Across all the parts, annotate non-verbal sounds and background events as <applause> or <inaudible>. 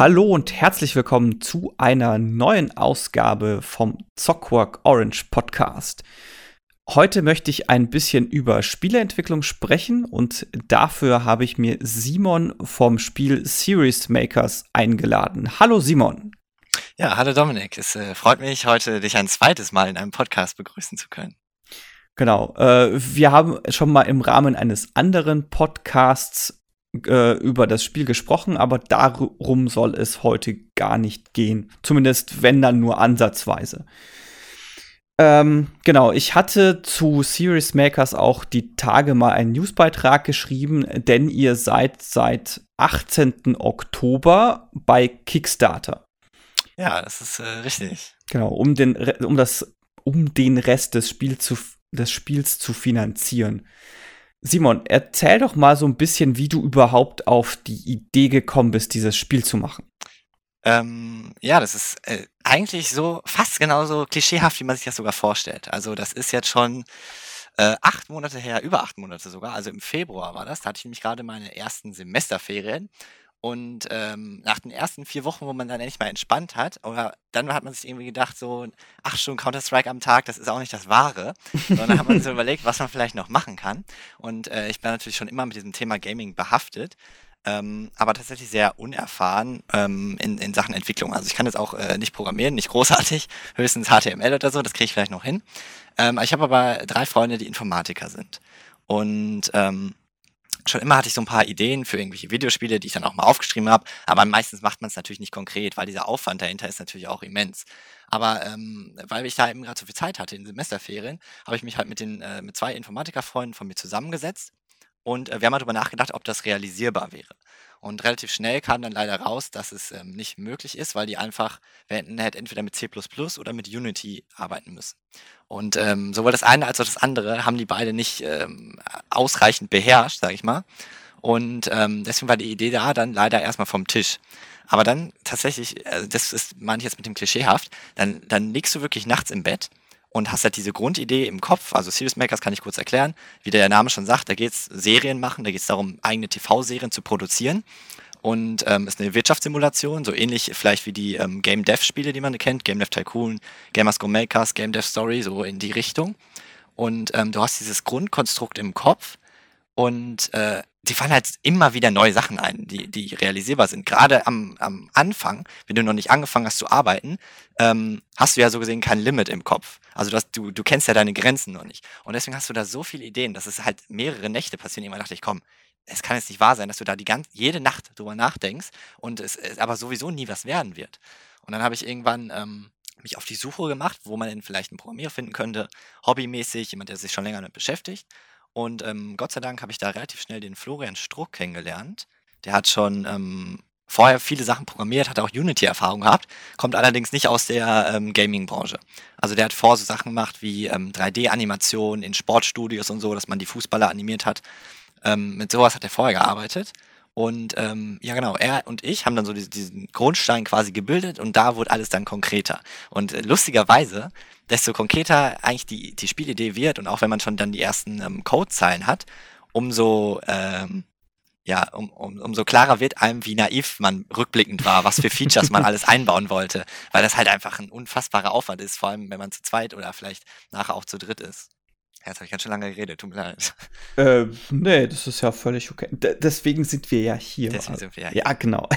Hallo und herzlich willkommen zu einer neuen Ausgabe vom Zockwork Orange Podcast. Heute möchte ich ein bisschen über Spieleentwicklung sprechen und dafür habe ich mir Simon vom Spiel Series Makers eingeladen. Hallo Simon. Ja, hallo Dominik. Es äh, freut mich, heute dich ein zweites Mal in einem Podcast begrüßen zu können. Genau. Äh, wir haben schon mal im Rahmen eines anderen Podcasts äh, über das Spiel gesprochen, aber darum soll es heute gar nicht gehen. Zumindest wenn dann nur ansatzweise. Ähm, genau, ich hatte zu Series Makers auch die Tage mal einen Newsbeitrag geschrieben, denn ihr seid seit 18. Oktober bei Kickstarter. Ja, das ist äh, richtig. Genau, um den, um, das, um den Rest des, Spiel zu, des Spiels zu finanzieren. Simon, erzähl doch mal so ein bisschen, wie du überhaupt auf die Idee gekommen bist, dieses Spiel zu machen. Ähm, ja, das ist äh, eigentlich so fast genauso klischeehaft, wie man sich das sogar vorstellt. Also das ist jetzt schon äh, acht Monate her, über acht Monate sogar. Also im Februar war das. Da hatte ich nämlich gerade meine ersten Semesterferien und ähm, nach den ersten vier Wochen, wo man dann endlich mal entspannt hat, oder dann hat man sich irgendwie gedacht, so acht Stunden Counter-Strike am Tag, das ist auch nicht das Wahre. Sondern hat man sich so <laughs> überlegt, was man vielleicht noch machen kann. Und äh, ich bin natürlich schon immer mit diesem Thema Gaming behaftet. Ähm, aber tatsächlich sehr unerfahren ähm, in, in Sachen Entwicklung. Also ich kann jetzt auch äh, nicht programmieren, nicht großartig, <laughs> höchstens HTML oder so, das kriege ich vielleicht noch hin. Ähm, ich habe aber drei Freunde, die Informatiker sind. Und ähm, schon immer hatte ich so ein paar Ideen für irgendwelche Videospiele, die ich dann auch mal aufgeschrieben habe, aber meistens macht man es natürlich nicht konkret, weil dieser Aufwand dahinter ist natürlich auch immens. Aber ähm, weil ich da eben gerade so viel Zeit hatte in Semesterferien, habe ich mich halt mit den äh, mit zwei Informatikerfreunden von mir zusammengesetzt und äh, wir haben mal darüber nachgedacht, ob das realisierbar wäre. Und relativ schnell kam dann leider raus, dass es ähm, nicht möglich ist, weil die einfach, wir hätten halt entweder mit C oder mit Unity arbeiten müssen. Und ähm, sowohl das eine als auch das andere haben die beide nicht ähm, ausreichend beherrscht, sage ich mal. Und ähm, deswegen war die Idee da dann leider erstmal vom Tisch. Aber dann tatsächlich, also das ist, meine ich jetzt mit dem Klischeehaft, dann, dann liegst du wirklich nachts im Bett und hast halt diese Grundidee im Kopf. Also Serious Makers kann ich kurz erklären. Wie der Name schon sagt, da geht es Serien machen, da geht es darum, eigene TV-Serien zu produzieren. Und ähm, ist eine Wirtschaftssimulation, so ähnlich vielleicht wie die ähm, Game Dev-Spiele, die man kennt, Game Dev Tycoon, Gamers Go Makers, Game Dev Story, so in die Richtung. Und ähm, du hast dieses Grundkonstrukt im Kopf und äh, die fallen halt immer wieder neue Sachen ein, die, die realisierbar sind. Gerade am, am Anfang, wenn du noch nicht angefangen hast zu arbeiten, ähm, hast du ja so gesehen kein Limit im Kopf. Also du, hast, du, du kennst ja deine Grenzen noch nicht. Und deswegen hast du da so viele Ideen, dass es halt mehrere Nächte passieren. Irgendwann dachte ich, komm, es kann jetzt nicht wahr sein, dass du da die ganze, jede Nacht drüber nachdenkst und es, es aber sowieso nie was werden wird. Und dann habe ich irgendwann ähm, mich auf die Suche gemacht, wo man denn vielleicht einen Programmierer finden könnte, hobbymäßig, jemand, der sich schon länger damit beschäftigt. Und ähm, Gott sei Dank habe ich da relativ schnell den Florian Struck kennengelernt. Der hat schon ähm, vorher viele Sachen programmiert, hat auch Unity-Erfahrung gehabt, kommt allerdings nicht aus der ähm, Gaming-Branche. Also der hat vor so Sachen gemacht wie ähm, 3D-Animationen in Sportstudios und so, dass man die Fußballer animiert hat. Ähm, mit sowas hat er vorher gearbeitet. Und ähm, ja, genau, er und ich haben dann so diesen, diesen Grundstein quasi gebildet und da wurde alles dann konkreter. Und äh, lustigerweise, desto konkreter eigentlich die, die Spielidee wird und auch wenn man schon dann die ersten ähm, Codezeilen hat, umso ähm, ja, um, um, umso klarer wird einem, wie naiv man rückblickend war, was für Features man alles <laughs> einbauen wollte, weil das halt einfach ein unfassbarer Aufwand ist, vor allem wenn man zu zweit oder vielleicht nachher auch zu dritt ist. Jetzt habe ich ganz schön lange geredet, tut mir leid. <laughs> Äh, nee, das ist ja völlig okay. D deswegen sind wir ja hier. Deswegen sind wir ja hier. Ja, genau.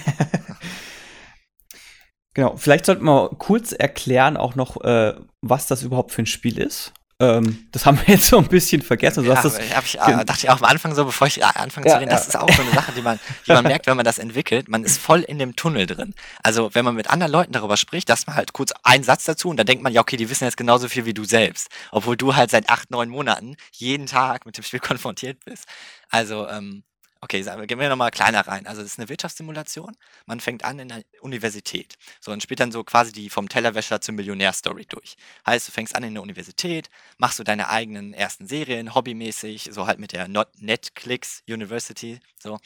<laughs> genau, vielleicht sollten wir kurz erklären auch noch, äh, was das überhaupt für ein Spiel ist. Ähm, das haben wir jetzt so ein bisschen vergessen. Also ja, das, ich, äh, dachte ich auch am Anfang so, bevor ich anfange ja, zu reden, das ist auch so eine Sache, die man, die man <laughs> merkt, wenn man das entwickelt. Man ist voll in dem Tunnel drin. Also wenn man mit anderen Leuten darüber spricht, dass man halt kurz einen Satz dazu und dann denkt man, ja, okay, die wissen jetzt genauso viel wie du selbst. Obwohl du halt seit acht, neun Monaten jeden Tag mit dem Spiel <laughs> konfrontiert bist. Also, ähm, Okay, gehen wir nochmal kleiner rein. Also, das ist eine Wirtschaftssimulation. Man fängt an in der Universität. So, und spielt dann so quasi die vom Tellerwäscher zum Millionär-Story durch. Heißt, du fängst an in der Universität, machst du deine eigenen ersten Serien, hobbymäßig, so halt mit der Not Netclix University, so.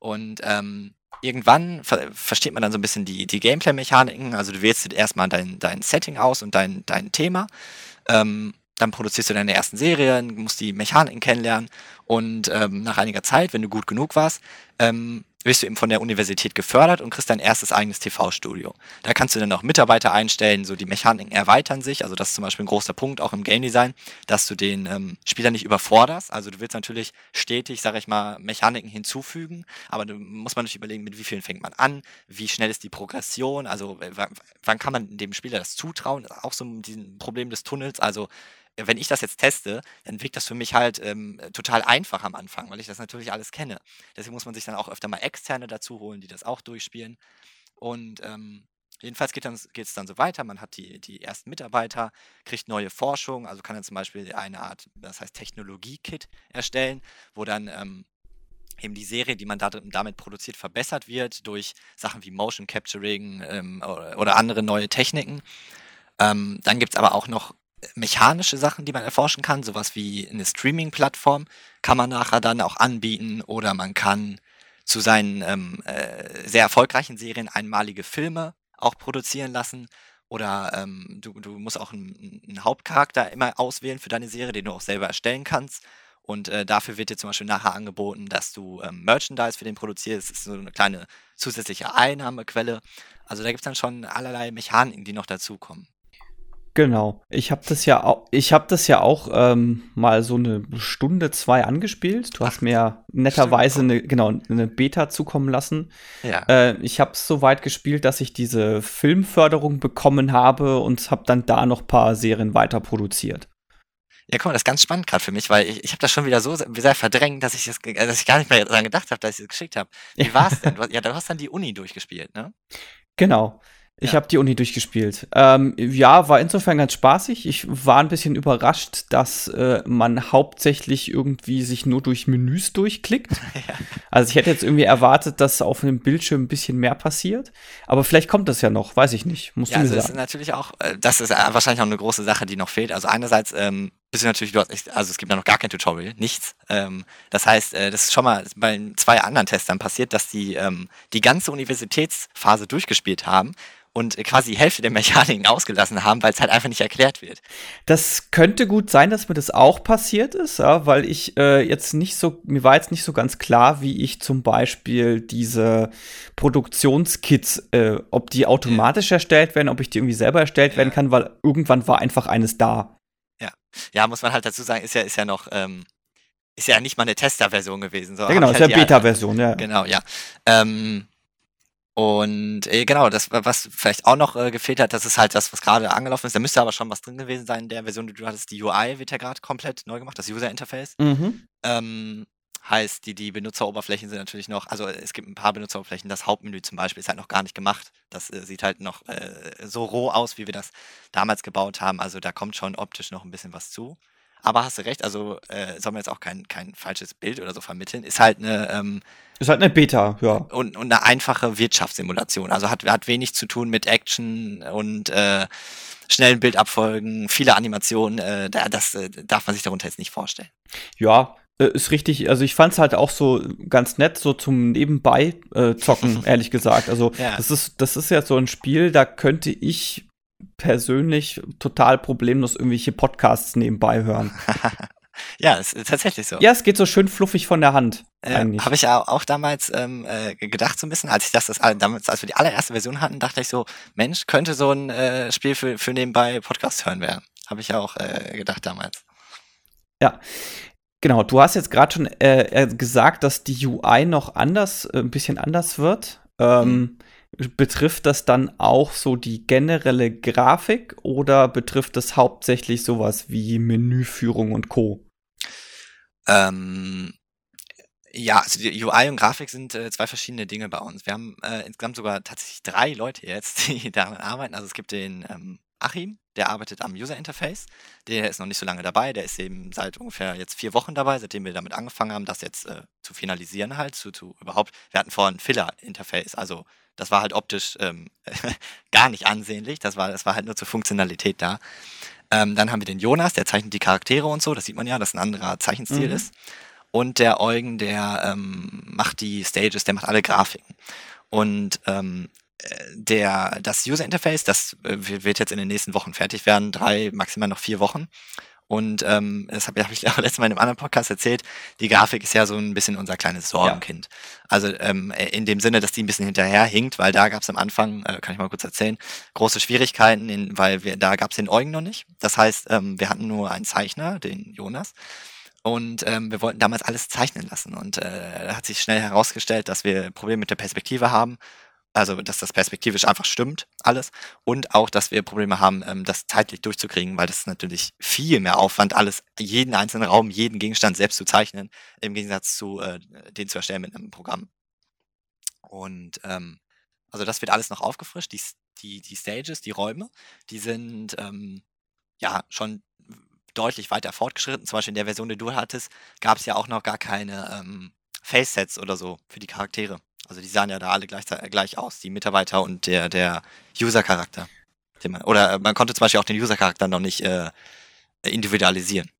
Und ähm, irgendwann ver versteht man dann so ein bisschen die, die Gameplay-Mechaniken. Also, du wählst erstmal dein, dein Setting aus und dein, dein Thema. Ähm, dann produzierst du deine ersten Serien, musst die Mechaniken kennenlernen und ähm, nach einiger Zeit, wenn du gut genug warst, ähm, wirst du eben von der Universität gefördert und kriegst dein erstes eigenes TV-Studio. Da kannst du dann auch Mitarbeiter einstellen, so die Mechaniken erweitern sich. Also das ist zum Beispiel ein großer Punkt auch im Game Design, dass du den ähm, Spieler nicht überforderst. Also du willst natürlich stetig, sage ich mal, Mechaniken hinzufügen, aber du musst man natürlich überlegen, mit wie vielen fängt man an, wie schnell ist die Progression, also wann kann man dem Spieler das zutrauen, das ist auch so ein Problem des Tunnels. Also wenn ich das jetzt teste, dann wirkt das für mich halt ähm, total einfach am Anfang, weil ich das natürlich alles kenne. Deswegen muss man sich dann auch öfter mal Externe dazu holen, die das auch durchspielen. Und ähm, jedenfalls geht es dann so weiter. Man hat die, die ersten Mitarbeiter, kriegt neue Forschung, also kann dann zum Beispiel eine Art, das heißt Technologie-Kit erstellen, wo dann ähm, eben die Serie, die man da, damit produziert, verbessert wird durch Sachen wie Motion Capturing ähm, oder, oder, andere neue Techniken. Ähm, dann gibt es aber auch noch mechanische Sachen, die man erforschen kann, sowas wie eine Streaming-Plattform kann man nachher dann auch anbieten oder man kann zu seinen ähm, äh, sehr erfolgreichen Serien einmalige Filme auch produzieren lassen oder ähm, du, du musst auch einen, einen, Hauptcharakter immer auswählen für deine Serie, den du auch selber erstellen kannst. Und äh, dafür wird dir zum Beispiel nachher angeboten, dass du ähm, Merchandise für den produzierst. Das ist so eine kleine zusätzliche Einnahmequelle. Also da gibt es dann schon allerlei Mechaniken, die noch dazukommen. Genau. Ich habe das ja auch, ich habe das ja auch ähm, mal so eine Stunde, zwei angespielt. Du Ach, hast mir netterweise eine, genau, eine Beta zukommen lassen. Ja. Äh, ich habe es so weit gespielt, dass ich diese Filmförderung bekommen habe und habe dann da noch ein paar Serien weiter produziert. Ja, guck mal, das ist ganz spannend gerade für mich, weil ich, ich habe das schon wieder so sehr verdrängt, dass ich das, dass ich gar nicht mehr daran gedacht habe, dass ich es das geschickt habe. Wie war es denn? Du, ja, du hast dann die Uni durchgespielt, ne? Genau. Ich ja. habe die Uni durchgespielt. Ähm, ja, war insofern ganz spaßig. Ich war ein bisschen überrascht, dass äh, man hauptsächlich irgendwie sich nur durch Menüs durchklickt. <laughs> Ja. Also ich hätte jetzt irgendwie erwartet, dass auf einem Bildschirm ein bisschen mehr passiert. Aber vielleicht kommt das ja noch, weiß ich nicht. Musst ja, du mir also sagen. Das ist natürlich auch, äh, das ist wahrscheinlich auch eine große Sache, die noch fehlt. Also einerseits ähm, bist du natürlich, du hast also es gibt ja noch gar kein Tutorial, nichts. Ähm, das heißt, äh, das ist schon mal bei zwei anderen Testern passiert, dass die ähm, die ganze Universitätsphase durchgespielt haben und quasi die Hälfte der Mechaniken ausgelassen haben, weil es halt einfach nicht erklärt wird. Das könnte gut sein, dass mir das auch passiert ist, ja, weil ich äh, jetzt nicht so, mir war jetzt nicht so ganz klar, wie ich zum Beispiel diese Produktionskits, äh, ob die automatisch ja. erstellt werden, ob ich die irgendwie selber erstellt ja. werden kann, weil irgendwann war einfach eines da. Ja, ja, muss man halt dazu sagen, ist ja, ist ja noch, ähm, ist ja nicht mal eine Tester-Version gewesen. So ja, genau, ist halt ja Beta-Version, ja. Genau, ja. Ähm, und äh, genau, das, was vielleicht auch noch äh, gefehlt hat, das ist halt das, was gerade angelaufen ist. Da müsste aber schon was drin gewesen sein in der Version, die du hattest. Die UI wird ja gerade komplett neu gemacht, das User Interface. Mhm. Ähm, heißt, die, die Benutzeroberflächen sind natürlich noch, also es gibt ein paar Benutzeroberflächen, das Hauptmenü zum Beispiel ist halt noch gar nicht gemacht. Das äh, sieht halt noch äh, so roh aus, wie wir das damals gebaut haben. Also da kommt schon optisch noch ein bisschen was zu. Aber hast du recht, also äh, soll man jetzt auch kein, kein falsches Bild oder so vermitteln. Ist halt eine. Ähm, ist halt eine Beta, ja. Und, und eine einfache Wirtschaftssimulation. Also hat, hat wenig zu tun mit Action und äh, schnellen Bildabfolgen, viele Animationen. Äh, das äh, darf man sich darunter jetzt nicht vorstellen. Ja, äh, ist richtig. Also ich fand es halt auch so ganz nett, so zum Nebenbei äh, zocken, <laughs> ehrlich gesagt. Also ja. das ist, das ist ja so ein Spiel, da könnte ich persönlich total problemlos irgendwelche Podcasts nebenbei hören. <laughs> ja, es ist tatsächlich so. Ja, es geht so schön fluffig von der Hand. Äh, Habe ich auch, auch damals ähm, äh, gedacht so ein bisschen, als ich das, das damals, als wir die allererste Version hatten, dachte ich so, Mensch, könnte so ein äh, Spiel für, für nebenbei Podcast hören werden. Habe ich auch äh, gedacht damals. Ja. Genau, du hast jetzt gerade schon äh, äh, gesagt, dass die UI noch anders, äh, ein bisschen anders wird. Ähm, mhm. Betrifft das dann auch so die generelle Grafik oder betrifft das hauptsächlich sowas wie Menüführung und Co? Ähm, ja, also die UI und Grafik sind äh, zwei verschiedene Dinge bei uns. Wir haben äh, insgesamt sogar tatsächlich drei Leute jetzt, <laughs> die daran arbeiten. Also es gibt den ähm, Achim, der arbeitet am User Interface. Der ist noch nicht so lange dabei. Der ist eben seit ungefähr jetzt vier Wochen dabei, seitdem wir damit angefangen haben, das jetzt äh, zu finalisieren halt, zu, zu überhaupt. Wir hatten vorher ein Filler Interface, also das war halt optisch ähm, <laughs> gar nicht ansehnlich. Das war, das war halt nur zur Funktionalität da. Ähm, dann haben wir den Jonas, der zeichnet die Charaktere und so. Das sieht man ja, dass ein anderer Zeichenstil mhm. ist. Und der Eugen, der ähm, macht die Stages, der macht alle Grafiken. Und ähm, der, das User Interface, das äh, wird jetzt in den nächsten Wochen fertig werden, drei, maximal noch vier Wochen. Und ähm, das habe <laughs> hab ich auch letztes Mal in einem anderen Podcast erzählt. Die Grafik ist ja so ein bisschen unser kleines Sorgenkind. Ja. Also ähm, in dem Sinne, dass die ein bisschen hinterher hinkt, weil da gab es am Anfang, äh, kann ich mal kurz erzählen, große Schwierigkeiten, in, weil wir da gab es den Eugen noch nicht. Das heißt, ähm, wir hatten nur einen Zeichner, den Jonas. Und ähm, wir wollten damals alles zeichnen lassen. Und äh, hat sich schnell herausgestellt, dass wir Probleme mit der Perspektive haben also, dass das perspektivisch einfach stimmt, alles. Und auch, dass wir Probleme haben, ähm, das zeitlich durchzukriegen, weil das ist natürlich viel mehr Aufwand, alles, jeden einzelnen Raum, jeden Gegenstand selbst zu zeichnen, im Gegensatz zu äh, den zu erstellen mit einem Programm. Und ähm, also das wird alles noch aufgefrischt. Die, die, die Stages, die Räume, die sind ähm, ja schon deutlich weiter fortgeschritten. Zum Beispiel in der Version, die du hattest, gab es ja auch noch gar keine ähm, Face-Sets oder so für die Charaktere. Also die sahen ja da alle gleich, gleich aus, die Mitarbeiter und der, der User-Charakter. Oder man konnte zum Beispiel auch den User-Charakter noch nicht äh, individualisieren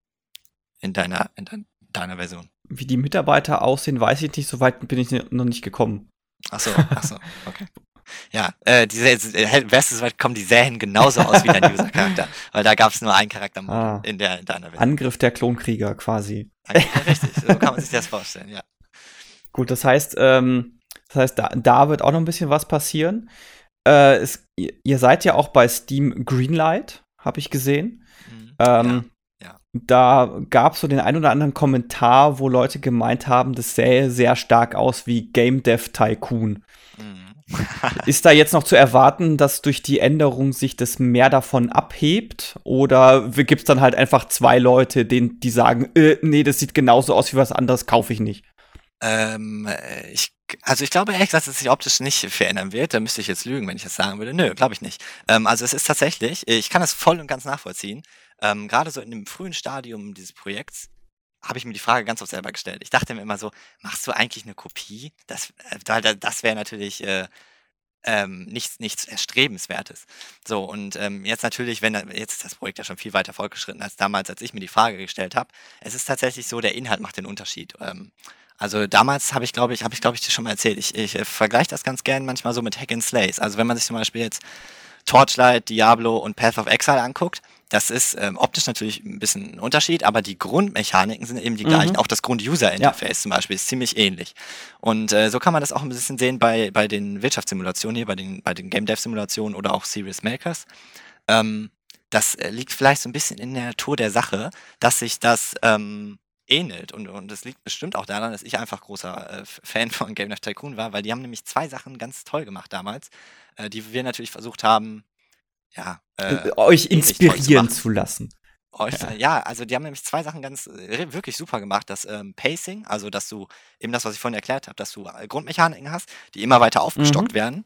in deiner, in dein, deiner Version. Wie die Mitarbeiter aussehen, weiß ich nicht. So weit bin ich noch nicht gekommen. Achso, achso, okay. Ja, äh, die äh, du soweit kommen, die sähen genauso aus wie dein User-Charakter. <laughs> Weil da gab es nur einen Charakter ah, in, der, in deiner Version. Angriff der Klonkrieger quasi. Ja, richtig, so kann man sich das vorstellen, ja. <laughs> Gut, das heißt, ähm, das heißt, da, da wird auch noch ein bisschen was passieren. Äh, es, ihr seid ja auch bei Steam Greenlight, habe ich gesehen. Mhm. Ähm, ja, ja. Da gab es so den ein oder anderen Kommentar, wo Leute gemeint haben, das sähe sehr stark aus wie Game Dev Tycoon. Mhm. Ist da jetzt noch zu erwarten, dass durch die Änderung sich das mehr davon abhebt? Oder gibt es dann halt einfach zwei Leute, denen, die sagen, äh, nee, das sieht genauso aus wie was anderes, kaufe ich nicht? Ähm, äh, ich, also ich glaube ehrlich gesagt, dass es sich optisch nicht verändern wird. Da müsste ich jetzt lügen, wenn ich das sagen würde. Nö, glaube ich nicht. Ähm, also es ist tatsächlich, ich kann das voll und ganz nachvollziehen. Ähm, Gerade so in dem frühen Stadium dieses Projekts habe ich mir die Frage ganz oft selber gestellt. Ich dachte mir immer so, machst du eigentlich eine Kopie? Das, äh, das wäre natürlich äh, ähm, nichts, nichts Erstrebenswertes. So, und ähm, jetzt natürlich, wenn jetzt ist das Projekt ja schon viel weiter fortgeschritten als damals, als ich mir die Frage gestellt habe. Es ist tatsächlich so, der Inhalt macht den Unterschied. Ähm, also damals habe ich, glaube ich, habe ich, glaube ich, dir schon mal erzählt. Ich, ich äh, vergleiche das ganz gern manchmal so mit Hack and Slays. Also wenn man sich zum Beispiel jetzt Torchlight, Diablo und Path of Exile anguckt, das ist ähm, optisch natürlich ein bisschen ein Unterschied, aber die Grundmechaniken sind eben die mhm. gleichen. Auch das Grund-User-Interface ja. zum Beispiel ist ziemlich ähnlich. Und äh, so kann man das auch ein bisschen sehen bei, bei den Wirtschaftssimulationen hier, bei den, bei den Game Dev-Simulationen oder auch Serious Makers. Ähm, das äh, liegt vielleicht so ein bisschen in der Natur der Sache, dass sich das ähm, ähnelt. Und, und das liegt bestimmt auch daran, dass ich einfach großer äh, Fan von Game of Tycoon war, weil die haben nämlich zwei Sachen ganz toll gemacht damals, äh, die wir natürlich versucht haben, ja, äh, äh euch inspirieren zu, zu, lassen. Euch, ja. ja. also die haben nämlich zwei Sachen ganz äh, wirklich super gemacht. Das ähm, Pacing, also dass du eben das, was ich vorhin erklärt habe, dass du äh, Grundmechaniken hast, die immer weiter aufgestockt mhm. werden.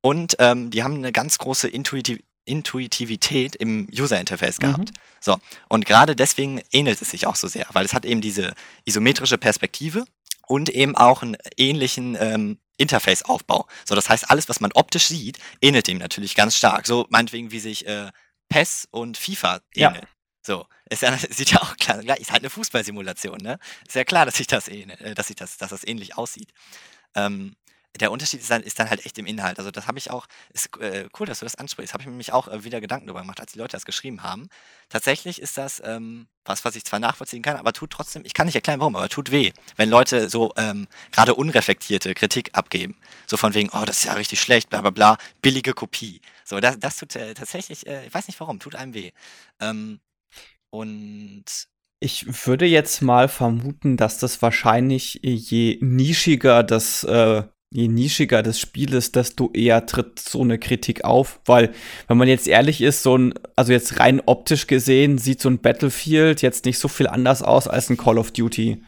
Und ähm, die haben eine ganz große Intuitiv Intuitivität im User-Interface gehabt. Mhm. So, und gerade deswegen ähnelt es sich auch so sehr, weil es hat eben diese isometrische Perspektive und eben auch einen ähnlichen ähm, Interface-Aufbau. So, das heißt, alles, was man optisch sieht, ähnelt dem natürlich ganz stark. So, meinetwegen, wie sich äh, PES und FIFA ähneln. Ja. So, ist ja, <laughs> sieht ja auch klar, ist halt eine Fußballsimulation, ne? Ist ja klar, dass sich das ähnelt, äh, dass sich das, dass das ähnlich aussieht. Ähm, der Unterschied ist dann, ist dann halt echt im Inhalt. Also das habe ich auch, ist äh, cool, dass du das ansprichst, habe ich mir nämlich auch äh, wieder Gedanken darüber gemacht, als die Leute das geschrieben haben. Tatsächlich ist das ähm, was, was ich zwar nachvollziehen kann, aber tut trotzdem, ich kann nicht erklären warum, aber tut weh, wenn Leute so ähm, gerade unreflektierte Kritik abgeben. So von wegen, oh, das ist ja richtig schlecht, bla bla bla, billige Kopie. So, das, das tut äh, tatsächlich, äh, ich weiß nicht warum, tut einem weh. Ähm, und ich würde jetzt mal vermuten, dass das wahrscheinlich je nischiger das äh, je nischiger das Spiel ist, desto eher tritt so eine Kritik auf. Weil, wenn man jetzt ehrlich ist, so ein, also jetzt rein optisch gesehen, sieht so ein Battlefield jetzt nicht so viel anders aus als ein Call of Duty.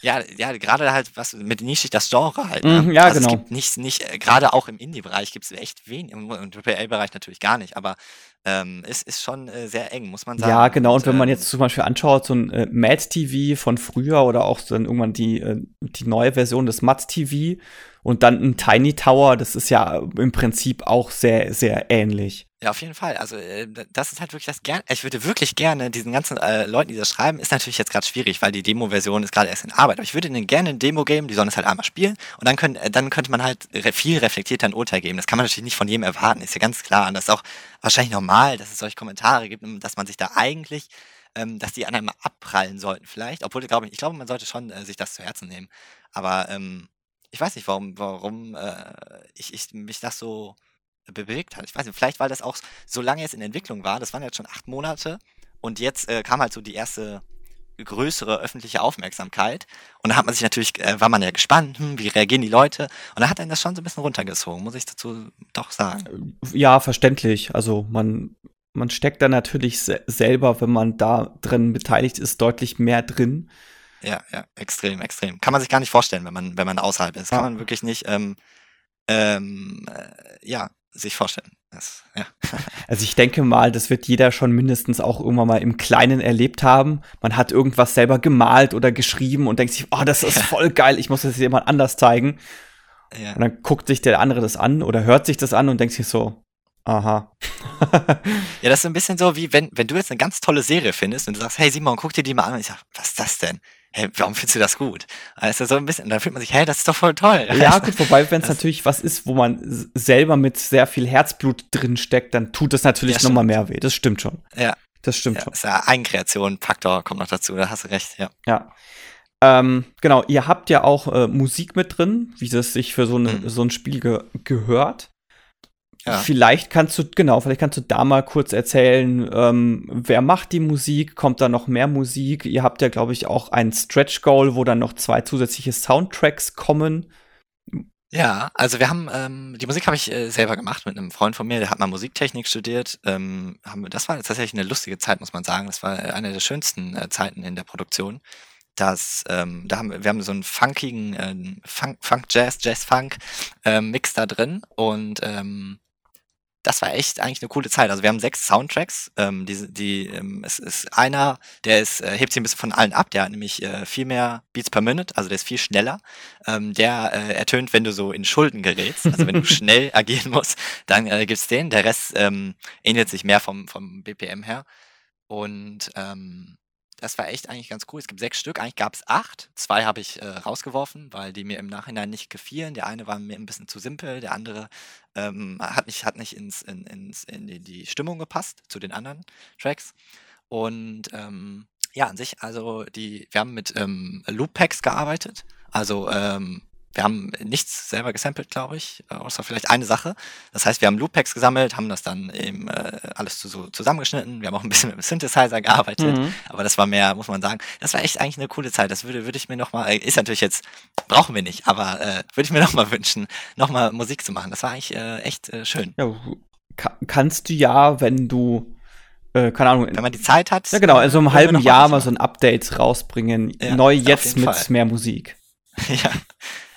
Ja, ja, gerade halt was mit nischig das Genre halt. Ne? Mm, ja, also genau. Es gibt nicht, nicht, äh, gerade auch im Indie-Bereich gibt es echt wenig, im, AAA-Bereich natürlich gar nicht, aber ähm, ist, ist schon äh, sehr eng, muss man sagen. Ja, genau. Und, und wenn man ähm, jetzt zum Beispiel anschaut, so ein äh, Mad TV von früher oder auch dann irgendwann die, äh, die neue Version des Mad TV und dann ein Tiny Tower, das ist ja im Prinzip auch sehr, sehr ähnlich. Ja, auf jeden Fall. Also äh, das ist halt wirklich das gerne. Ich würde wirklich gerne diesen ganzen äh, Leuten, die das schreiben, ist natürlich jetzt gerade schwierig, weil die Demo-Version ist gerade erst in Arbeit. Aber ich würde ihnen gerne ein Demo geben, die sollen es halt einmal spielen und dann können, äh, dann könnte man halt viel reflektierter ein Urteil geben. Das kann man natürlich nicht von jedem erwarten, ist ja ganz klar. Und das ist auch wahrscheinlich normal, dass es solche Kommentare gibt, dass man sich da eigentlich ähm, dass die an einem abprallen sollten vielleicht. Obwohl, glaube ich, ich glaube, man sollte schon äh, sich das zu Herzen nehmen. Aber ähm, ich weiß nicht, warum, warum äh, ich, ich mich das so bewegt hat. Ich weiß nicht, vielleicht weil das auch so lange jetzt in Entwicklung war. Das waren jetzt schon acht Monate und jetzt äh, kam halt so die erste größere öffentliche Aufmerksamkeit. Und da hat man sich natürlich, äh, war man ja gespannt, hm, wie reagieren die Leute. Und da hat einen das schon so ein bisschen runtergezogen, muss ich dazu doch sagen. Ja, verständlich. Also man, man steckt da natürlich se selber, wenn man da drin beteiligt ist, deutlich mehr drin. Ja, ja, extrem, extrem. Kann man sich gar nicht vorstellen, wenn man, wenn man außerhalb ist. Kann man wirklich nicht, ähm, ähm, äh, ja, sich vorstellen. Das, ja. <laughs> Also ich denke mal, das wird jeder schon mindestens auch irgendwann mal im Kleinen erlebt haben. Man hat irgendwas selber gemalt oder geschrieben und denkt sich, oh, das ist voll geil, ich muss das jemand anders zeigen. Ja. Und dann guckt sich der andere das an oder hört sich das an und denkt sich so, aha. <laughs> ja, das ist ein bisschen so, wie wenn, wenn du jetzt eine ganz tolle Serie findest und du sagst, hey Simon, guck dir die mal an. Und ich sag, was ist das denn? Hey, warum findest du das gut? Also so ein bisschen, dann fühlt man sich, hey, das ist doch voll toll. Ja, <laughs> gut, wobei, wenn es natürlich was ist, wo man selber mit sehr viel Herzblut drin steckt, dann tut es natürlich ja, nochmal mehr weh. Das stimmt schon. Ja. Das stimmt ja, schon. Das ist ja Eigenkreation, Faktor kommt noch dazu, da hast du recht, ja. Ja. Ähm, genau, ihr habt ja auch äh, Musik mit drin, wie es sich für so, eine, mhm. so ein Spiel ge gehört. Ja. Vielleicht kannst du, genau, vielleicht kannst du da mal kurz erzählen, ähm, wer macht die Musik, kommt da noch mehr Musik? Ihr habt ja, glaube ich, auch ein Stretch Goal, wo dann noch zwei zusätzliche Soundtracks kommen. Ja, also wir haben, ähm, die Musik habe ich äh, selber gemacht mit einem Freund von mir, der hat mal Musiktechnik studiert. Ähm, haben wir, das war tatsächlich eine lustige Zeit, muss man sagen. Das war äh, eine der schönsten äh, Zeiten in der Produktion. Das, ähm, da haben wir, wir haben so einen funkigen äh, Funk, Funk Jazz, Jazz Funk äh, Mix da drin und ähm, das war echt eigentlich eine coole Zeit. Also wir haben sechs Soundtracks. Ähm, die, die, ähm, es ist einer, der ist, äh, hebt sich ein bisschen von allen ab. Der hat nämlich äh, viel mehr Beats per Minute, also der ist viel schneller. Ähm, der äh, ertönt, wenn du so in Schulden gerätst. Also wenn du <laughs> <laughs> schnell agieren musst, dann äh, gibt's den. Der Rest ähm, ähnelt sich mehr vom, vom BPM her. Und ähm, das war echt eigentlich ganz cool. Es gibt sechs Stück, eigentlich gab es acht. Zwei habe ich äh, rausgeworfen, weil die mir im Nachhinein nicht gefielen. Der eine war mir ein bisschen zu simpel, der andere ähm, hat nicht, hat nicht ins, in, ins, in die, Stimmung gepasst zu den anderen Tracks. Und ähm, ja, an sich, also die, wir haben mit ähm, Loop Packs gearbeitet. Also ähm, wir haben nichts selber gesampelt, glaube ich, äh, außer vielleicht eine Sache. Das heißt, wir haben Loop-Packs gesammelt, haben das dann eben äh, alles zu, so zusammengeschnitten. Wir haben auch ein bisschen <laughs> mit dem Synthesizer gearbeitet, mhm. aber das war mehr, muss man sagen, das war echt eigentlich eine coole Zeit. Das würde, würde ich mir nochmal, äh, ist natürlich jetzt, brauchen wir nicht, aber äh, würde ich mir <laughs> nochmal wünschen, nochmal Musik zu machen. Das war eigentlich äh, echt äh, schön. Ja, kannst du ja, wenn du äh, keine Ahnung. Wenn man die Zeit hat. Ja, genau, also im halben Jahr mal so ein Update rausbringen. Ja, neu jetzt mit Fall. mehr Musik. <laughs> ja,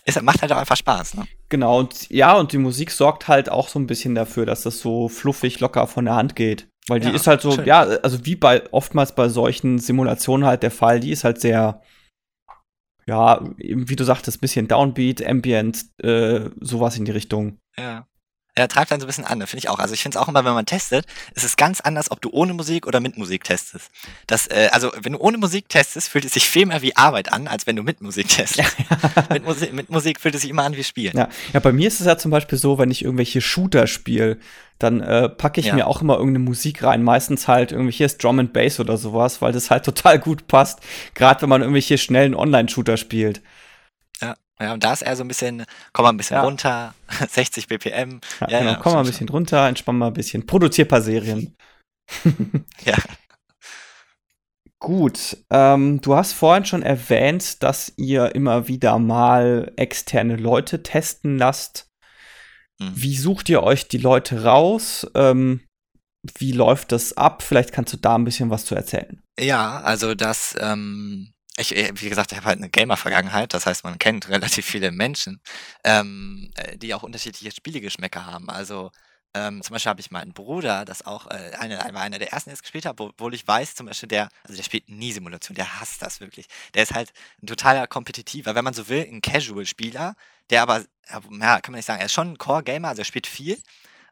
es macht halt auch einfach Spaß. Ne? Genau, und ja, und die Musik sorgt halt auch so ein bisschen dafür, dass das so fluffig locker von der Hand geht. Weil die ja, ist halt so, schön. ja, also wie bei oftmals bei solchen Simulationen halt der Fall, die ist halt sehr, ja, wie du sagtest, bisschen Downbeat, Ambient, äh, sowas in die Richtung. Ja. Er tragt dann so ein bisschen an, finde ich auch. Also ich finde es auch immer, wenn man testet, ist es ganz anders, ob du ohne Musik oder mit Musik testest. Das, äh, also wenn du ohne Musik testest, fühlt es sich viel mehr wie Arbeit an, als wenn du mit Musik testest. <laughs> mit, Musik, mit Musik fühlt es sich immer an wie Spielen. Ja. ja, bei mir ist es ja zum Beispiel so, wenn ich irgendwelche Shooter spiele, dann äh, packe ich ja. mir auch immer irgendeine Musik rein. Meistens halt irgendwelches Drum and Bass oder sowas, weil das halt total gut passt. Gerade wenn man irgendwelche schnellen Online-Shooter spielt. Ja, und da ist er so ein bisschen, komm mal ein bisschen ja. runter, <laughs> 60 BPM. Ja, ja, genau, komm mal ein bisschen runter, entspann mal ein bisschen, produzier paar Serien. <laughs> <laughs> ja. Gut, ähm, du hast vorhin schon erwähnt, dass ihr immer wieder mal externe Leute testen lasst. Mhm. Wie sucht ihr euch die Leute raus? Ähm, wie läuft das ab? Vielleicht kannst du da ein bisschen was zu erzählen. Ja, also das ähm, ich, äh, wie gesagt, ich habe halt eine Gamer-Vergangenheit, das heißt, man kennt <laughs> relativ viele Menschen, ähm, äh, die auch unterschiedliche Spielegeschmäcker haben. Also ähm, zum Beispiel habe ich meinen Bruder, das auch äh, eine, war einer der ersten, der es gespielt hat, obwohl ich weiß, zum Beispiel, der, also der spielt nie Simulation, der hasst das wirklich. Der ist halt ein totaler Kompetitiver, wenn man so will, ein Casual-Spieler, der aber, ja, kann man nicht sagen, er ist schon ein Core-Gamer, also er spielt viel,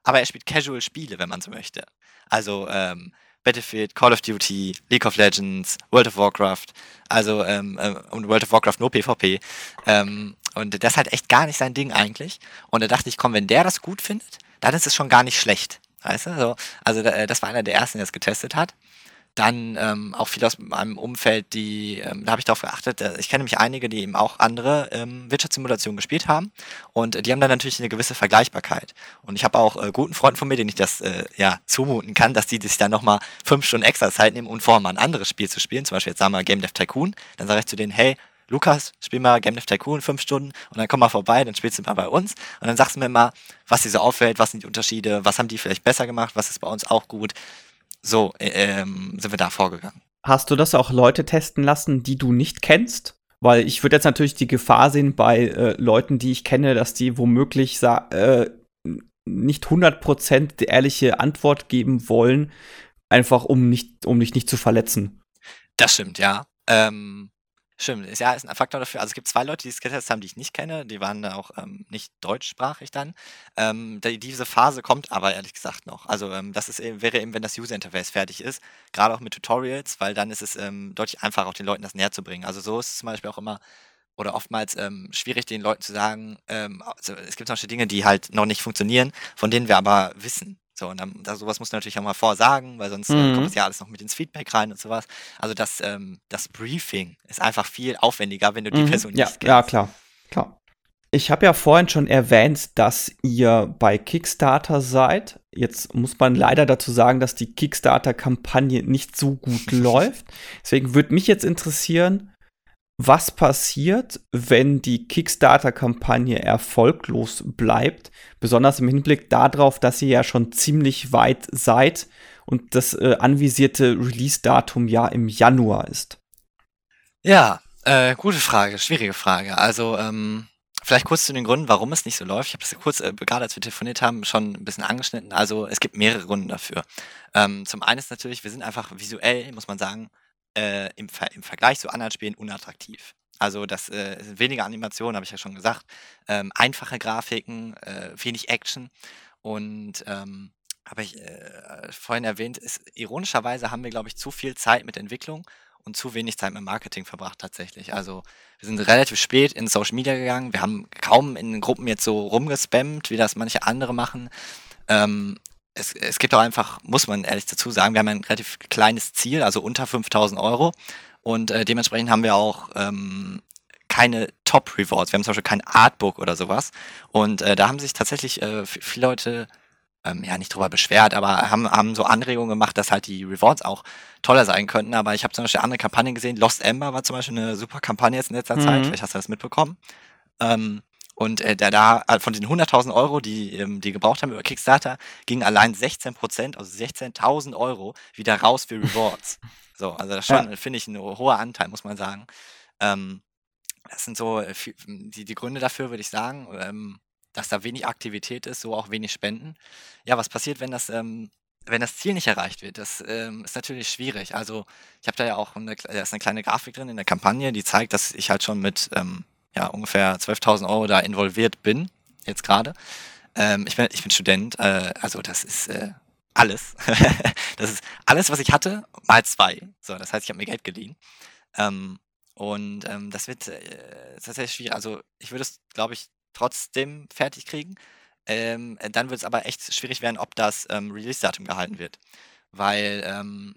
aber er spielt Casual-Spiele, wenn man so möchte. Also, ähm, Battlefield, Call of Duty, League of Legends, World of Warcraft, also ähm, äh, und World of Warcraft nur PvP. Ähm, und das ist halt echt gar nicht sein Ding eigentlich. Und da dachte ich, komm, wenn der das gut findet, dann ist es schon gar nicht schlecht. Weißt du? So, also äh, das war einer der ersten, der es getestet hat. Dann ähm, auch viele aus meinem Umfeld, die, ähm, da habe ich darauf geachtet, äh, ich kenne nämlich einige, die eben auch andere ähm, Wirtschaftssimulationen gespielt haben und äh, die haben dann natürlich eine gewisse Vergleichbarkeit. Und ich habe auch äh, guten Freunden von mir, denen ich das äh, ja zumuten kann, dass die sich dann nochmal fünf Stunden extra Zeit nehmen, um vorher mal ein anderes Spiel zu spielen, zum Beispiel jetzt sagen wir Game Dev Tycoon, dann sage ich zu denen, hey, Lukas, spiel mal Game Dev Tycoon fünf Stunden und dann komm mal vorbei, dann spielst du mal bei uns und dann sagst du mir mal, was dir so auffällt, was sind die Unterschiede, was haben die vielleicht besser gemacht, was ist bei uns auch gut. So äh, ähm, sind wir da vorgegangen. Hast du das auch Leute testen lassen, die du nicht kennst? Weil ich würde jetzt natürlich die Gefahr sehen bei äh, Leuten, die ich kenne, dass die womöglich äh, nicht 100% die ehrliche Antwort geben wollen, einfach um, nicht, um dich nicht zu verletzen. Das stimmt, ja. Ähm, Stimmt, ist ja ist ein Faktor dafür. Also es gibt zwei Leute, die es getestet haben, die ich nicht kenne. Die waren da auch ähm, nicht deutschsprachig dann. Ähm, die, diese Phase kommt aber ehrlich gesagt noch. Also ähm, das ist wäre eben, wenn das User Interface fertig ist, gerade auch mit Tutorials, weil dann ist es ähm, deutlich einfacher, auch den Leuten das näher zu bringen. Also so ist es zum Beispiel auch immer oder oftmals ähm, schwierig, den Leuten zu sagen, ähm, also es gibt zum Beispiel Dinge, die halt noch nicht funktionieren, von denen wir aber wissen. So, und dann, da, sowas muss man natürlich auch mal vorsagen, weil sonst äh, kommt es mhm. ja alles noch mit ins Feedback rein und sowas. Also das, ähm, das Briefing ist einfach viel aufwendiger, wenn du die Mhm. Person Ja, nicht ja, kennst. klar, klar. Ich habe ja vorhin schon erwähnt, dass ihr bei Kickstarter seid. Jetzt muss man leider dazu sagen, dass die Kickstarter-Kampagne nicht so gut <laughs> läuft. Deswegen würde mich jetzt interessieren, was passiert, wenn die Kickstarter-Kampagne erfolglos bleibt, besonders im Hinblick darauf, dass ihr ja schon ziemlich weit seid und das äh, anvisierte Release-Datum ja im Januar ist. Ja, äh, gute Frage, schwierige Frage. Also, ähm, vielleicht kurz zu den Gründen, warum es nicht so läuft. Ich habe das kurz, äh, gerade als wir telefoniert haben, schon ein bisschen angeschnitten. Also, es gibt mehrere Gründe dafür. Ähm, zum einen ist natürlich, wir sind einfach visuell, muss man sagen, äh, im, Ver im Vergleich zu anderen Spielen unattraktiv. Also das äh, sind weniger Animationen, habe ich ja schon gesagt, ähm, einfache Grafiken, äh, wenig Action und ähm, habe ich äh, vorhin erwähnt, ist, ironischerweise haben wir, glaube ich, zu viel Zeit mit Entwicklung und zu wenig Zeit mit Marketing verbracht tatsächlich. Also wir sind relativ spät in Social Media gegangen, wir haben kaum in Gruppen jetzt so rumgespammt, wie das manche andere machen. Ähm, es, es gibt auch einfach, muss man ehrlich dazu sagen, wir haben ein relativ kleines Ziel, also unter 5000 Euro. Und äh, dementsprechend haben wir auch ähm, keine Top-Rewards. Wir haben zum Beispiel kein Artbook oder sowas. Und äh, da haben sich tatsächlich äh, viele Leute ähm, ja nicht drüber beschwert, aber haben, haben so Anregungen gemacht, dass halt die Rewards auch toller sein könnten. Aber ich habe zum Beispiel andere Kampagnen gesehen. Lost Ember war zum Beispiel eine super Kampagne jetzt in letzter mhm. Zeit. Vielleicht hast du das mitbekommen. Ähm, und äh, der da äh, von den 100.000 Euro, die ähm, die gebraucht haben über Kickstarter, gingen allein 16 Prozent, also 16.000 Euro, wieder raus für Rewards. so, also das schon, ja. finde ich, ein hoher Anteil, muss man sagen. Ähm, das sind so äh, die, die Gründe dafür, würde ich sagen, ähm, dass da wenig Aktivität ist, so auch wenig Spenden. Ja, was passiert, wenn das ähm, wenn das Ziel nicht erreicht wird, das ähm, ist natürlich schwierig. Also ich habe da ja auch eine, da ist eine kleine Grafik drin in der Kampagne, die zeigt, dass ich halt schon mit ähm, ja, ungefähr 12.000 Euro da involviert bin, jetzt gerade. Ähm, ich, bin, ich bin Student, äh, also das ist äh, alles. <laughs> das ist alles, was ich hatte, mal zwei. So, das heißt, ich habe mir Geld geliehen. Ähm, und ähm, das wird äh, tatsächlich schwierig. Also ich würde es, glaube ich, trotzdem fertig kriegen. Ähm, dann wird es aber echt schwierig werden, ob das ähm, Release-Datum gehalten wird. Weil, ähm,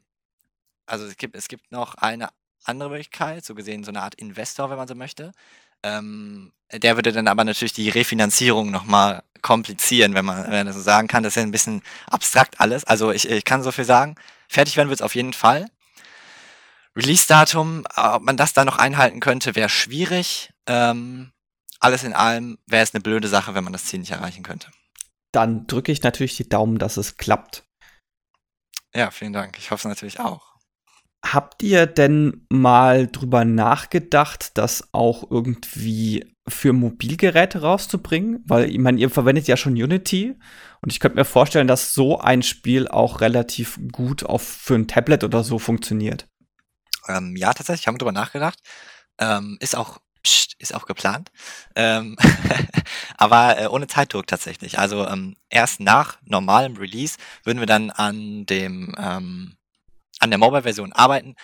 also es gibt, es gibt noch eine andere Möglichkeit, so gesehen so eine Art Investor, wenn man so möchte. Ähm, der würde dann aber natürlich die Refinanzierung nochmal komplizieren, wenn man, wenn man das so sagen kann. Das ist ja ein bisschen abstrakt alles. Also ich, ich kann so viel sagen. Fertig werden wird es auf jeden Fall. Release-Datum, ob man das da noch einhalten könnte, wäre schwierig. Ähm, alles in allem wäre es eine blöde Sache, wenn man das Ziel nicht erreichen könnte. Dann drücke ich natürlich die Daumen, dass es klappt. Ja, vielen Dank. Ich hoffe es natürlich auch. Habt ihr denn mal drüber nachgedacht, das auch irgendwie für Mobilgeräte rauszubringen? Weil ich meine, ihr verwendet ja schon Unity und ich könnte mir vorstellen, dass so ein Spiel auch relativ gut auf für ein Tablet oder so funktioniert. Ähm, ja, tatsächlich, haben wir drüber nachgedacht. Ähm, ist auch pst, ist auch geplant. Ähm, <laughs> aber äh, ohne Zeitdruck tatsächlich. Also ähm, erst nach normalem Release würden wir dann an dem ähm, an der Mobile-Version arbeiten.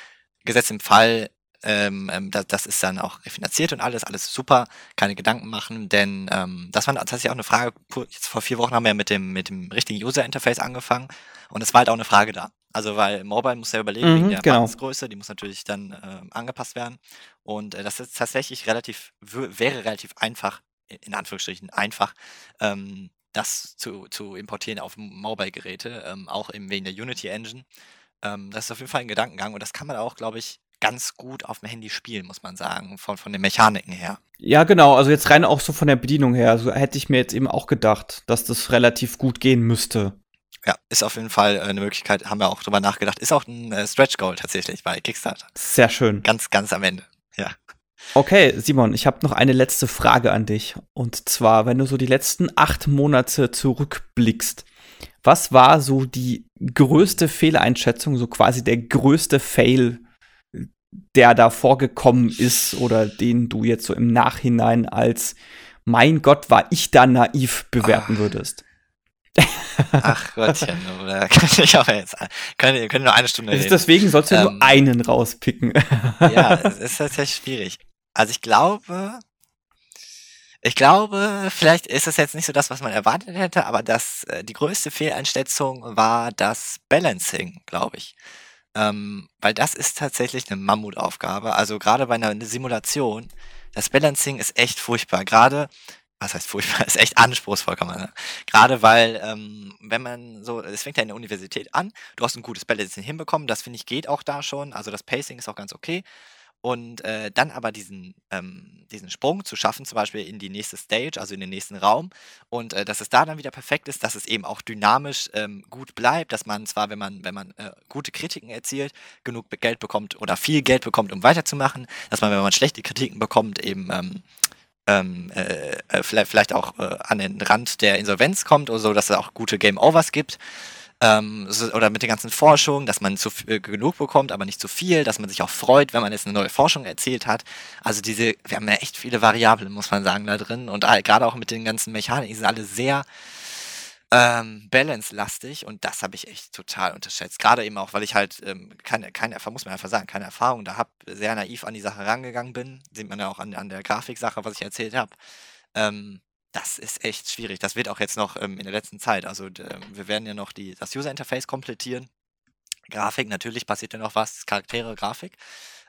Gesetzt im Fall, ähm, ähm, das, das ist dann auch refinanziert und alles, alles super, keine Gedanken machen, denn ähm, das war tatsächlich auch eine Frage, jetzt vor vier Wochen haben wir ja mit dem, mit dem richtigen User-Interface angefangen und es war halt auch eine Frage da. Also weil Mobile muss ja überlegen, wegen Mhm, der genau. Buttongröße, die muss natürlich dann äh, angepasst werden. Und äh, das ist tatsächlich relativ, wäre relativ einfach, in Anführungsstrichen einfach, ähm, das zu, zu importieren auf Mobile-Geräte, ähm, auch eben wegen der Unity Engine. Ähm, das ist auf jeden Fall ein Gedankengang und das kann man auch, glaube ich, ganz gut auf dem Handy spielen, muss man sagen, von, von den Mechaniken her. Ja, genau. Also jetzt rein auch so von der Bedienung her. Also hätte ich mir jetzt eben auch gedacht, dass das relativ gut gehen müsste. Ja, ist auf jeden Fall äh, eine Möglichkeit, haben wir auch drüber nachgedacht. Ist auch ein äh, Stretch Goal tatsächlich bei Kickstarter. Sehr schön. Ganz, ganz am Ende. Ja. Okay, Simon, ich habe noch eine letzte Frage an dich. Und zwar, wenn du so die letzten acht Monate zurückblickst, was war so die größte Fehleinschätzung, so quasi der größte Fail, der da vorgekommen ist oder den du jetzt so im Nachhinein als mein Gott, war ich da naiv bewerten Ah. würdest? Ach Gottchen, oder kann ich aber jetzt, können, können nur eine Stunde reden. deswegen sollst du Ähm. nur einen rauspicken. Ja, es ist tatsächlich schwierig. Also ich glaube, ich glaube, vielleicht ist es jetzt nicht so das, was man erwartet hätte, aber das, äh, die größte Fehleinschätzung war das Balancing, glaube ich. Ähm, weil das ist tatsächlich eine Mammutaufgabe. Also gerade bei einer Simulation, das Balancing ist echt furchtbar. Gerade, was heißt furchtbar, <laughs> ist echt anspruchsvoll, kann man sagen. Gerade weil, ähm, wenn man so, es fängt ja in der Universität an, du hast ein gutes Balancing hinbekommen, das finde ich geht auch da schon. Also das Pacing ist auch ganz okay. Und äh, dann aber diesen, ähm, diesen Sprung zu schaffen, zum Beispiel in die nächste Stage, also in den nächsten Raum, und äh, dass es da dann wieder perfekt ist, dass es eben auch dynamisch ähm, gut bleibt, dass man zwar, wenn man, wenn man äh, gute Kritiken erzielt, genug Geld bekommt oder viel Geld bekommt, um weiterzumachen, dass man, wenn man schlechte Kritiken bekommt, eben ähm, ähm, äh, äh, vielleicht, vielleicht auch äh, an den Rand der Insolvenz kommt oder so, dass es auch gute Game Overs gibt. Ähm, so, oder mit den ganzen Forschungen, dass man zu, äh, genug bekommt, aber nicht zu viel, dass man sich auch freut, wenn man jetzt eine neue Forschung erzielt hat. Also diese, wir haben ja echt viele Variablen, muss man sagen, da drin. Und äh, gerade auch mit den ganzen Mechaniken, die sind alle sehr ähm, balance-lastig und das habe ich echt total unterschätzt. Gerade eben auch, weil ich halt ähm, keine, keine Erfahrung, muss man einfach sagen, keine Erfahrung da habe, sehr naiv an die Sache rangegangen bin. Sieht man ja auch an, an der Grafiksache, was ich erzählt habe. Ähm, das ist echt schwierig. Das wird auch jetzt noch ähm, in der letzten Zeit. Also ähm, wir werden ja noch die, das User-Interface komplettieren. Grafik, natürlich passiert ja noch was, Charaktere, Grafik.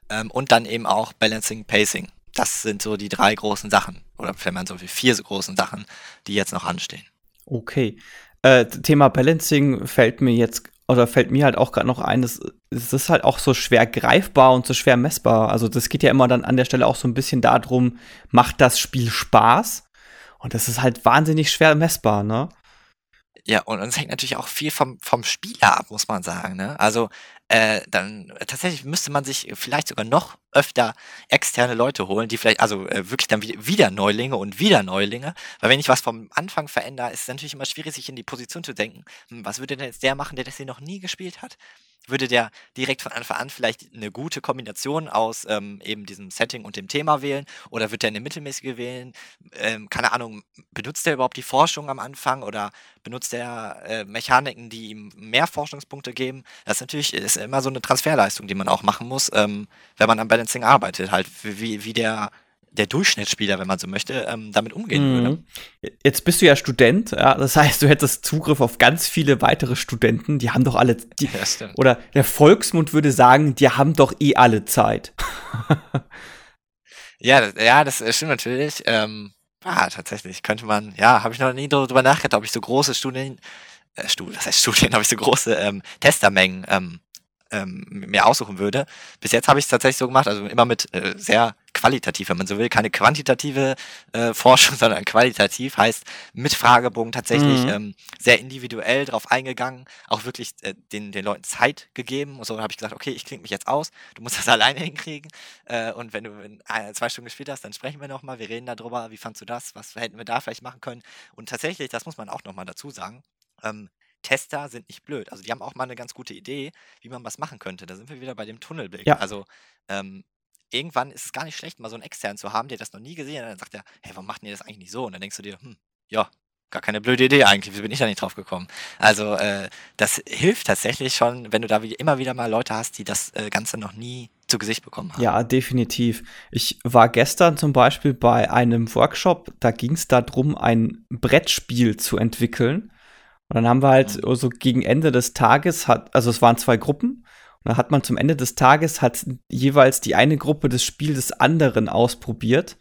Ähm, und dann eben auch Balancing, Pacing. Das sind so die drei großen Sachen. Oder wenn man so wie vier so großen Sachen, die jetzt noch anstehen. Okay. Äh, Thema Balancing fällt mir jetzt oder fällt mir halt auch gerade noch ein, es ist halt auch so schwer greifbar und so schwer messbar. Also das geht ja immer dann an der Stelle auch so ein bisschen darum, macht das Spiel Spaß? Und das ist halt wahnsinnig schwer messbar, ne? Ja, und es hängt natürlich auch viel vom, vom Spieler ab, muss man sagen. Ne? Also äh, dann äh, tatsächlich müsste man sich vielleicht sogar noch öfter externe Leute holen, die vielleicht, also äh, wirklich dann wie- wieder Neulinge und wieder Neulinge. Weil wenn ich was vom Anfang verändere, ist es natürlich immer schwierig, sich in die Position zu denken, hm, was würde denn jetzt der machen, der das hier noch nie gespielt hat? Würde der direkt von Anfang an vielleicht eine gute Kombination aus ähm, eben diesem Setting und dem Thema wählen? Oder wird der eine mittelmäßige wählen? Ähm, keine Ahnung, benutzt der überhaupt die Forschung am Anfang oder benutzt er äh, Mechaniken, die ihm mehr Forschungspunkte geben? Das ist natürlich ist immer so eine Transferleistung, die man auch machen muss, ähm, wenn man am Balancing arbeitet, halt wie, wie der, der Durchschnittsspieler, wenn man so möchte, ähm, damit umgehen würde. Mhm. Jetzt bist du ja Student, ja, das heißt, du hättest Zugriff auf ganz viele weitere Studenten, die haben doch alle, die, Ja, oder der Volksmund würde sagen, die haben doch eh alle Zeit. <laughs> Ja, das, ja, das stimmt natürlich. Ähm, ah, tatsächlich könnte man, ja, habe ich noch nie drüber nachgedacht, ob ich so große Studien, äh, Studien, das heißt Studien, <laughs> ob ich so große ähm, Testermengen ähm, ähm, mir aussuchen würde. Bis jetzt habe ich es tatsächlich so gemacht, also immer mit äh, sehr qualitativ, wenn man so will, keine quantitative äh, Forschung, <laughs> sondern qualitativ, heißt mit Fragebogen tatsächlich Mhm. ähm, sehr individuell drauf eingegangen, auch wirklich äh, den, den Leuten Zeit gegeben. Und so habe ich gesagt, okay, ich klinge mich jetzt aus, du musst das <laughs> alleine hinkriegen. Äh, und wenn du in zwei Stunden gespielt hast, dann sprechen wir nochmal, wir reden darüber, wie fandst du das, was hätten wir da vielleicht machen können? Und tatsächlich, das muss man auch nochmal dazu sagen, ähm, Tester sind nicht blöd. Also die haben auch mal eine ganz gute Idee, wie man was machen könnte. Da sind wir wieder bei dem Tunnelblick. Ja. Also ähm, irgendwann ist es gar nicht schlecht, mal so einen externen zu haben, der das noch nie gesehen hat. Dann sagt er, hey, warum macht ihr das eigentlich nicht so? Und dann denkst du dir, hm, ja, gar keine blöde Idee eigentlich. Wie bin ich da nicht drauf gekommen? Also äh, das hilft tatsächlich schon, wenn du da wie, immer wieder mal Leute hast, die das äh, Ganze noch nie zu Gesicht bekommen haben. Ja, definitiv. Ich war gestern zum Beispiel bei einem Workshop, da ging es darum, ein Brettspiel zu entwickeln. Und dann haben wir halt so gegen Ende des Tages, hat, also es waren zwei Gruppen, und dann hat man zum Ende des Tages hat jeweils die eine Gruppe das Spiel des anderen ausprobiert.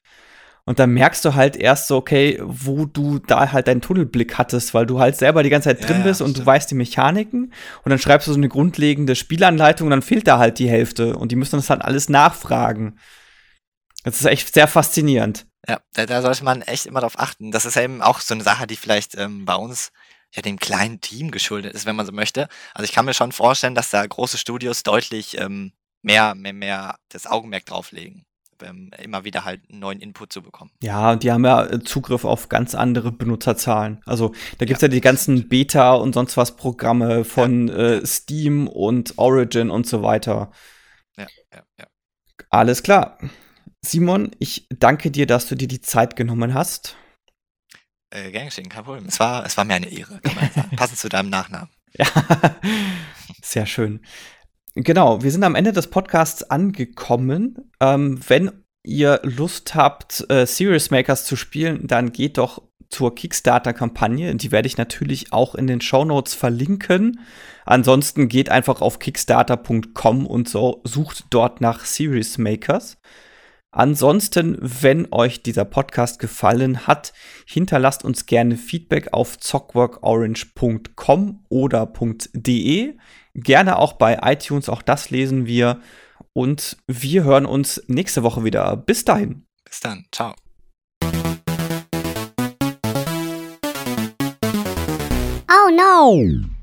Und dann merkst du halt erst so, okay, wo du da halt deinen Tunnelblick hattest, weil du halt selber die ganze Zeit drin ja, bist und stimmt. du weißt die Mechaniken. Und dann schreibst du so eine grundlegende Spielanleitung und dann fehlt da halt die Hälfte. Und die müssen das halt alles nachfragen. Das ist echt sehr faszinierend. Ja, da, da sollte man echt immer drauf achten. Das ist ja eben auch so eine Sache, die vielleicht ähm, bei uns ja dem kleinen Team geschuldet ist, wenn man so möchte. Also ich kann mir schon vorstellen, dass da große Studios deutlich ähm, mehr, mehr, mehr das Augenmerk drauflegen, ähm, immer wieder halt einen neuen Input zu bekommen. Ja, und die haben ja äh, Zugriff auf ganz andere Benutzerzahlen. Also da gibt es ja. ja. die ganzen Beta und sonst was Programme von ja. äh, Steam und Origin und so weiter. Ja, ja, ja. Alles klar. Simon, ich danke dir, dass du dir die Zeit genommen hast. Äh, gern geschehen, kein Problem. Es war, es war mir eine Ehre, kann man sagen. <laughs> Passend zu deinem Nachnamen. Ja, sehr schön. Genau, wir sind am Ende des Podcasts angekommen. Ähm, wenn ihr Lust habt, äh, Serious Makers zu spielen, dann geht doch zur Kickstarter-Kampagne. Die werde ich natürlich auch in den Show Notes verlinken. Ansonsten geht einfach auf kickstarter.com und so sucht dort nach Serious Makers. Ansonsten, wenn euch dieser Podcast gefallen hat, hinterlasst uns gerne Feedback auf zockworkorange.com oder .de. Gerne auch bei iTunes, auch das lesen wir. Und wir hören uns nächste Woche wieder. Bis dahin. Bis dann. Ciao. Oh no!